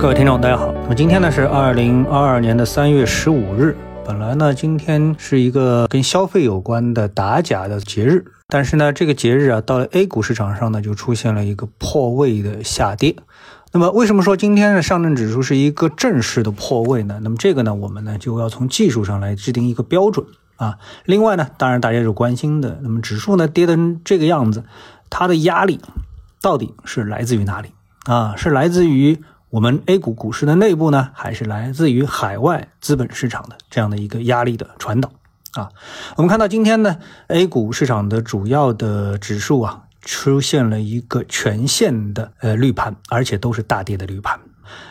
各位听众，大家好。那么今天呢是二零二二年的三月十五日。本来呢今天是一个跟消费有关的打假的节日，但是呢这个节日啊到了 A 股市场上呢就出现了一个破位的下跌。那么为什么说今天的上证指数是一个正式的破位呢？那么这个呢我们呢就要从技术上来制定一个标准啊。另外呢，当然大家有关心的，那么指数呢跌成这个样子，它的压力到底是来自于哪里啊？是来自于？我们 A 股股市的内部呢，还是来自于海外资本市场的这样的一个压力的传导啊。我们看到今天呢，A 股市场的主要的指数啊，出现了一个全线的呃绿盘，而且都是大跌的绿盘。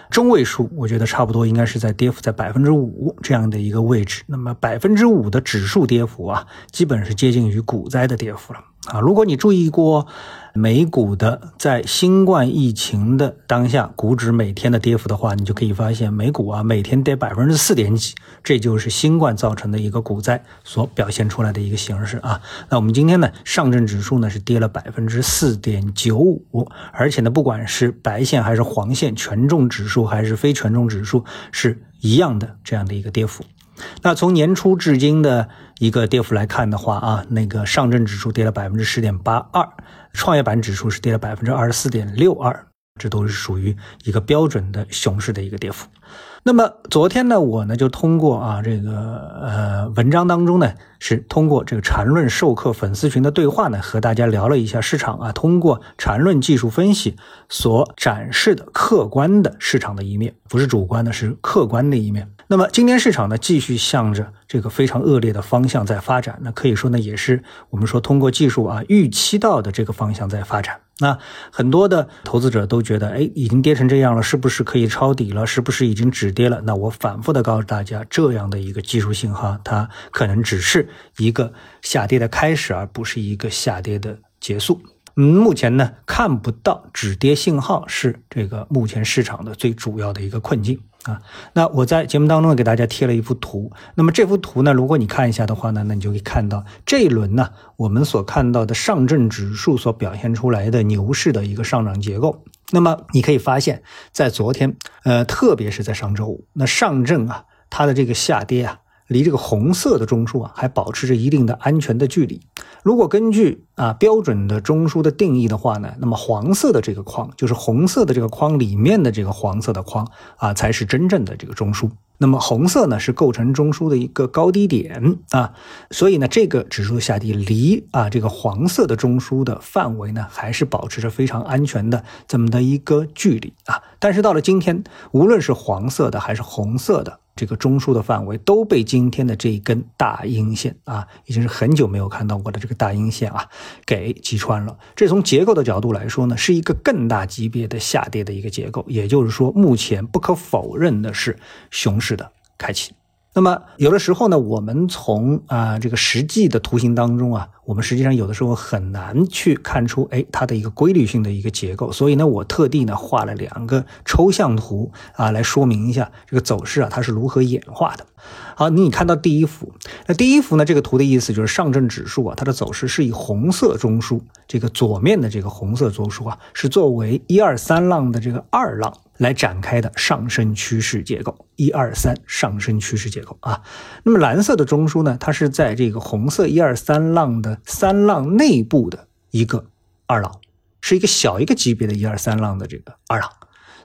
中位数，我觉得差不多应该是在跌幅在百分之五这样的一个位置。那么百分之五的指数跌幅啊，基本是接近于股灾的跌幅了。啊，如果你注意过美股的在新冠疫情的当下股指每天的跌幅的话，你就可以发现美股啊每天跌百分之四点几，这就是新冠造成的一个股灾所表现出来的一个形式啊。那我们今天呢，上证指数呢是跌了百分之四点九五，而且呢，不管是白线还是黄线，权重指数还是非权重指数是一样的这样的一个跌幅。那从年初至今的一个跌幅来看的话啊，那个上证指数跌了百分之十点八二，创业板指数是跌了百分之二十四点六二，这都是属于一个标准的熊市的一个跌幅。那么昨天呢，我呢就通过啊这个呃文章当中呢，是通过这个缠论授课粉丝群的对话呢，和大家聊了一下市场啊，通过缠论技术分析所展示的客观的市场的一面，不是主观的，是客观的一面。那么今天市场呢，继续向着这个非常恶劣的方向在发展，那可以说呢，也是我们说通过技术啊预期到的这个方向在发展。那很多的投资者都觉得，哎，已经跌成这样了，是不是可以抄底了？是不是已经止跌了？那我反复的告诉大家，这样的一个技术信号，它可能只是一个下跌的开始，而不是一个下跌的结束。嗯，目前呢看不到止跌信号，是这个目前市场的最主要的一个困境。啊，那我在节目当中呢给大家贴了一幅图。那么这幅图呢，如果你看一下的话呢，那你就可以看到这一轮呢，我们所看到的上证指数所表现出来的牛市的一个上涨结构。那么你可以发现，在昨天，呃，特别是在上周五，那上证啊，它的这个下跌啊。离这个红色的中枢啊，还保持着一定的安全的距离。如果根据啊标准的中枢的定义的话呢，那么黄色的这个框，就是红色的这个框里面的这个黄色的框啊，才是真正的这个中枢。那么红色呢，是构成中枢的一个高低点啊。所以呢，这个指数下跌离啊这个黄色的中枢的范围呢，还是保持着非常安全的这么的一个距离啊。但是到了今天，无论是黄色的还是红色的。这个中枢的范围都被今天的这一根大阴线啊，已经是很久没有看到过的这个大阴线啊，给击穿了。这从结构的角度来说呢，是一个更大级别的下跌的一个结构。也就是说，目前不可否认的是熊市的开启。那么有的时候呢，我们从啊这个实际的图形当中啊，我们实际上有的时候很难去看出哎它的一个规律性的一个结构。所以呢，我特地呢画了两个抽象图啊，来说明一下这个走势啊它是如何演化的。好，你看到第一幅，那第一幅呢这个图的意思就是上证指数啊它的走势是以红色中枢这个左面的这个红色中枢啊是作为一二三浪的这个二浪。来展开的上升趋势结构，一二三上升趋势结构啊。那么蓝色的中枢呢，它是在这个红色一二三浪的三浪内部的一个二浪，是一个小一个级别的一二三浪的这个二浪。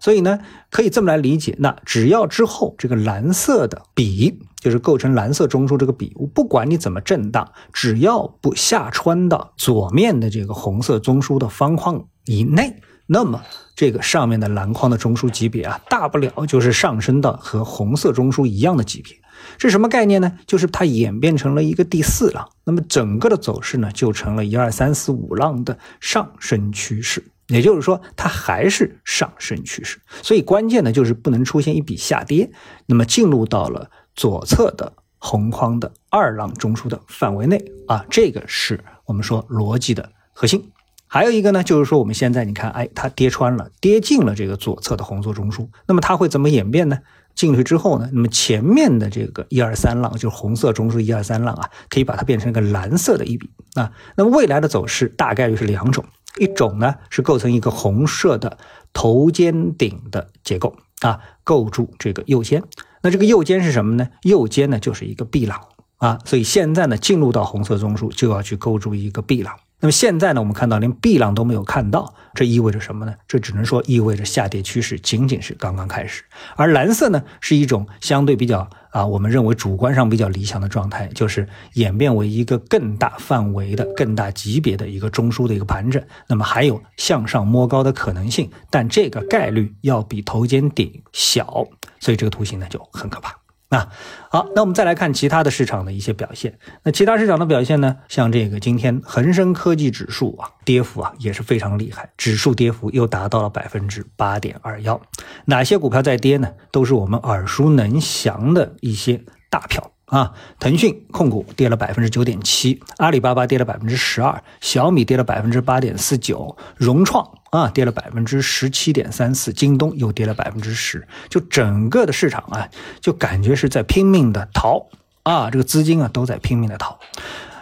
所以呢，可以这么来理解，那只要之后这个蓝色的笔，就是构成蓝色中枢这个笔，我不管你怎么震荡，只要不下穿到左面的这个红色中枢的方框以内。那么，这个上面的蓝框的中枢级别啊，大不了就是上升到和红色中枢一样的级别，是什么概念呢？就是它演变成了一个第四浪，那么整个的走势呢，就成了一二三四五浪的上升趋势，也就是说，它还是上升趋势。所以关键呢，就是不能出现一笔下跌，那么进入到了左侧的红框的二浪中枢的范围内啊，这个是我们说逻辑的核心。还有一个呢，就是说我们现在你看，哎，它跌穿了，跌进了这个左侧的红色中枢，那么它会怎么演变呢？进去之后呢，那么前面的这个一二三浪，就是红色中枢一二三浪啊，可以把它变成一个蓝色的一笔啊。那么未来的走势大概率是两种，一种呢是构成一个红色的头肩顶的结构啊，构筑这个右肩。那这个右肩是什么呢？右肩呢就是一个 B 浪啊，所以现在呢进入到红色中枢就要去构筑一个 B 浪。那么现在呢，我们看到连 B 浪都没有看到，这意味着什么呢？这只能说意味着下跌趋势仅仅是刚刚开始。而蓝色呢，是一种相对比较啊，我们认为主观上比较理想的状态，就是演变为一个更大范围的、更大级别的一个中枢的一个盘整。那么还有向上摸高的可能性，但这个概率要比头肩顶小，所以这个图形呢就很可怕。啊，好，那我们再来看其他的市场的一些表现。那其他市场的表现呢？像这个今天恒生科技指数啊，跌幅啊也是非常厉害，指数跌幅又达到了百分之八点二幺。哪些股票在跌呢？都是我们耳熟能详的一些大票。啊，腾讯控股跌了百分之九点七，阿里巴巴跌了百分之十二，小米跌了百分之八点四九，融创啊跌了百分之十七点三四，京东又跌了百分之十，就整个的市场啊，就感觉是在拼命的逃啊，这个资金啊都在拼命的逃。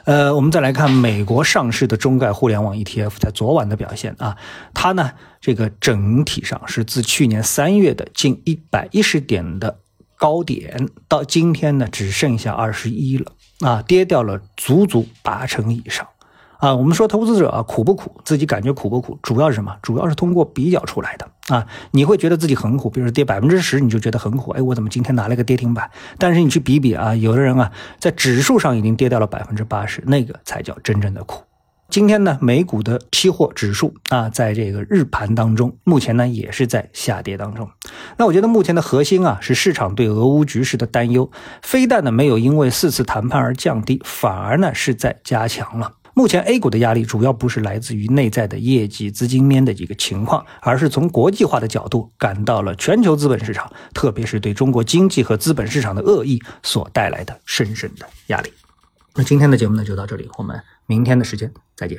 呃，我们再来看美国上市的中概互联网 ETF 在昨晚的表现啊，它呢这个整体上是自去年三月的近一百一十点的。高点到今天呢，只剩下二十一了啊，跌掉了足足八成以上啊。我们说投资者啊苦不苦？自己感觉苦不苦？主要是什么？主要是通过比较出来的啊。你会觉得自己很苦，比如说跌百分之十，你就觉得很苦。哎，我怎么今天拿了个跌停板？但是你去比比啊，有的人啊在指数上已经跌掉了百分之八十，那个才叫真正的苦。今天呢，美股的期货指数啊，在这个日盘当中，目前呢也是在下跌当中。那我觉得目前的核心啊，是市场对俄乌局势的担忧，非但呢没有因为四次谈判而降低，反而呢是在加强了。目前 A 股的压力主要不是来自于内在的业绩、资金面的一个情况，而是从国际化的角度感到了全球资本市场，特别是对中国经济和资本市场的恶意所带来的深深的压力。那今天的节目呢就到这里，我们明天的时间再见。